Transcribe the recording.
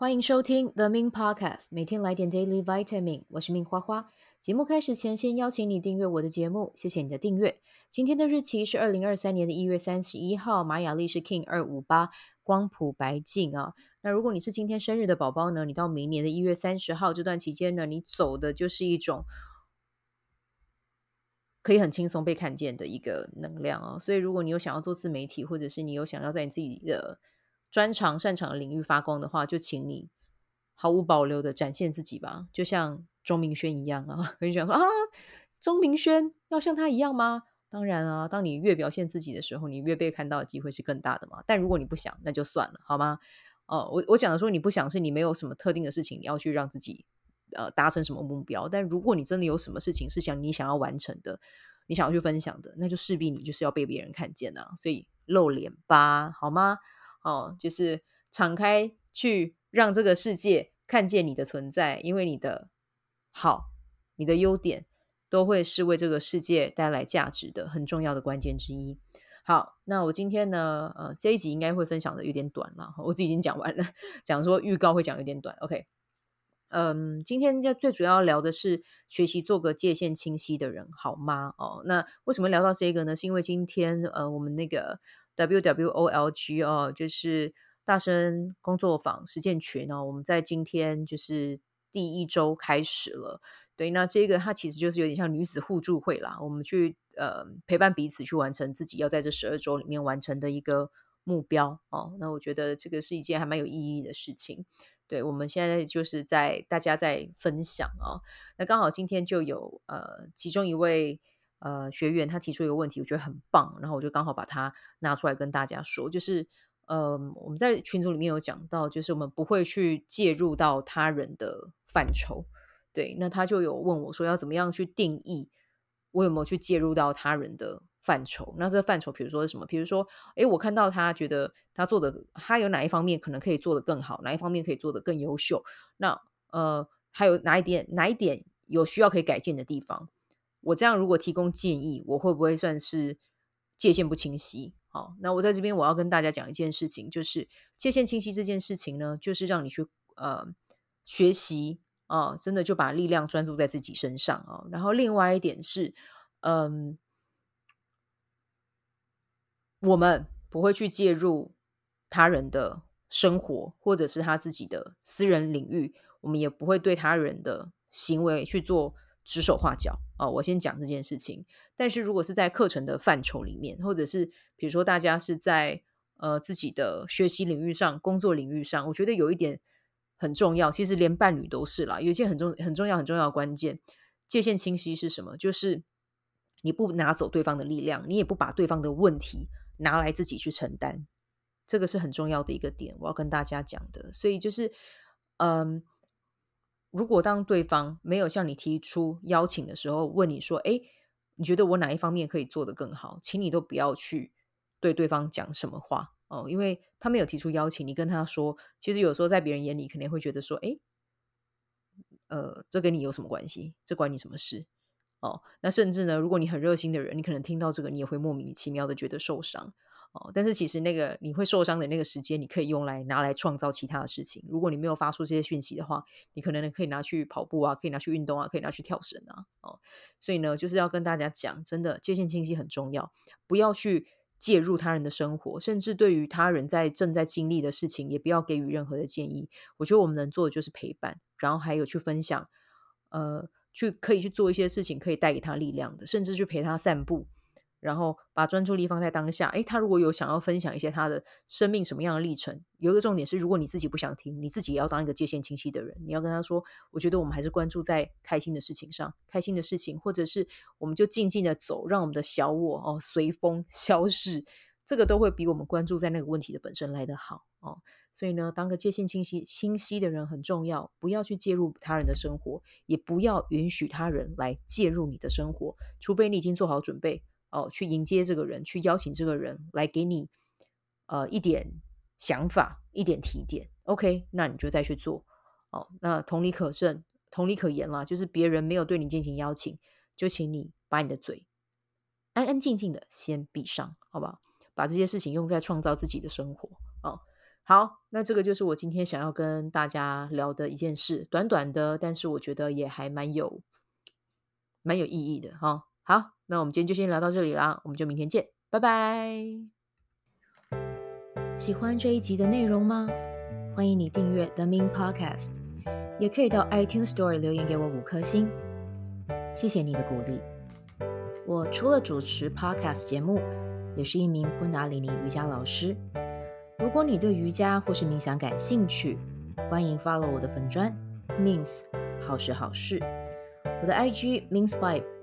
欢迎收听 The Min Podcast，每天来点 Daily Vitamin。我是 Min 花花。节目开始前，先邀请你订阅我的节目，谢谢你的订阅。今天的日期是二零二三年的一月三十一号，玛雅历是 King 二五八，光谱白净啊。那如果你是今天生日的宝宝呢，你到明年的一月三十号这段期间呢，你走的就是一种可以很轻松被看见的一个能量啊。所以，如果你有想要做自媒体，或者是你有想要在你自己的专长擅长的领域发光的话，就请你毫无保留的展现自己吧，就像钟明轩一样啊！很想说啊，钟明轩要像他一样吗？当然啊，当你越表现自己的时候，你越被看到的机会是更大的嘛。但如果你不想，那就算了，好吗？哦，我我讲的说你不想，是你没有什么特定的事情你要去让自己呃达成什么目标。但如果你真的有什么事情是想你想要完成的，你想要去分享的，那就势必你就是要被别人看见啊。所以露脸吧，好吗？哦，就是敞开去让这个世界看见你的存在，因为你的好、你的优点都会是为这个世界带来价值的很重要的关键之一。好，那我今天呢，呃，这一集应该会分享的有点短了，我自己已经讲完了，讲说预告会讲有点短。OK，嗯，今天就最主要聊的是学习做个界限清晰的人，好吗？哦，那为什么聊到这个呢？是因为今天呃，我们那个。W W O L G 哦，就是大声工作坊实践群哦，我们在今天就是第一周开始了。对，那这个它其实就是有点像女子互助会啦，我们去呃陪伴彼此去完成自己要在这十二周里面完成的一个目标哦。那我觉得这个是一件还蛮有意义的事情。对，我们现在就是在大家在分享哦，那刚好今天就有呃其中一位。呃，学员他提出一个问题，我觉得很棒，然后我就刚好把它拿出来跟大家说，就是呃，我们在群组里面有讲到，就是我们不会去介入到他人的范畴，对，那他就有问我说，要怎么样去定义我有没有去介入到他人的范畴？那这个范畴，比如说是什么？比如说，诶，我看到他觉得他做的，他有哪一方面可能可以做得更好，哪一方面可以做得更优秀？那呃，还有哪一点，哪一点有需要可以改进的地方？我这样如果提供建议，我会不会算是界限不清晰？好，那我在这边我要跟大家讲一件事情，就是界限清晰这件事情呢，就是让你去呃学习啊、真的就把力量专注在自己身上啊。然后另外一点是，嗯，我们不会去介入他人的生活，或者是他自己的私人领域，我们也不会对他人的行为去做。指手画脚啊、哦！我先讲这件事情。但是如果是在课程的范畴里面，或者是比如说大家是在呃自己的学习领域上、工作领域上，我觉得有一点很重要。其实连伴侣都是啦，有一件很重、很重要、很重要的关键，界限清晰是什么？就是你不拿走对方的力量，你也不把对方的问题拿来自己去承担。这个是很重要的一个点，我要跟大家讲的。所以就是嗯。如果当对方没有向你提出邀请的时候，问你说：“诶，你觉得我哪一方面可以做得更好？”请你都不要去对对方讲什么话哦，因为他没有提出邀请，你跟他说，其实有时候在别人眼里可能会觉得说：“诶，呃，这跟你有什么关系？这关你什么事？”哦，那甚至呢，如果你很热心的人，你可能听到这个，你也会莫名其妙的觉得受伤。哦，但是其实那个你会受伤的那个时间，你可以用来拿来创造其他的事情。如果你没有发出这些讯息的话，你可能可以拿去跑步啊，可以拿去运动啊，可以拿去跳绳啊。哦，所以呢，就是要跟大家讲，真的界限清晰很重要，不要去介入他人的生活，甚至对于他人在正在经历的事情，也不要给予任何的建议。我觉得我们能做的就是陪伴，然后还有去分享，呃，去可以去做一些事情，可以带给他力量的，甚至去陪他散步。然后把专注力放在当下。诶，他如果有想要分享一些他的生命什么样的历程，有一个重点是，如果你自己不想听，你自己也要当一个界限清晰的人。你要跟他说：“我觉得我们还是关注在开心的事情上，开心的事情，或者是我们就静静的走，让我们的小我哦随风消逝。这个都会比我们关注在那个问题的本身来得好哦。所以呢，当个界限清晰清晰的人很重要，不要去介入他人的生活，也不要允许他人来介入你的生活，除非你已经做好准备。”哦，去迎接这个人，去邀请这个人来给你呃一点想法，一点提点。OK，那你就再去做。哦，那同理可证，同理可言啦，就是别人没有对你进行邀请，就请你把你的嘴安安静静的先闭上，好不好？把这些事情用在创造自己的生活。哦，好，那这个就是我今天想要跟大家聊的一件事，短短的，但是我觉得也还蛮有蛮有意义的哈。好，那我们今天就先聊到这里啦，我们就明天见，拜拜。喜欢这一集的内容吗？欢迎你订阅 The Min Podcast，也可以到 iTunes Store 留言给我五颗星，谢谢你的鼓励。我除了主持 Podcast 节目，也是一名昆达里尼瑜伽老师。如果你对瑜伽或是冥想感兴趣，欢迎 follow 我的粉砖 Mins 好时好事，我的 IG Mins Vibe，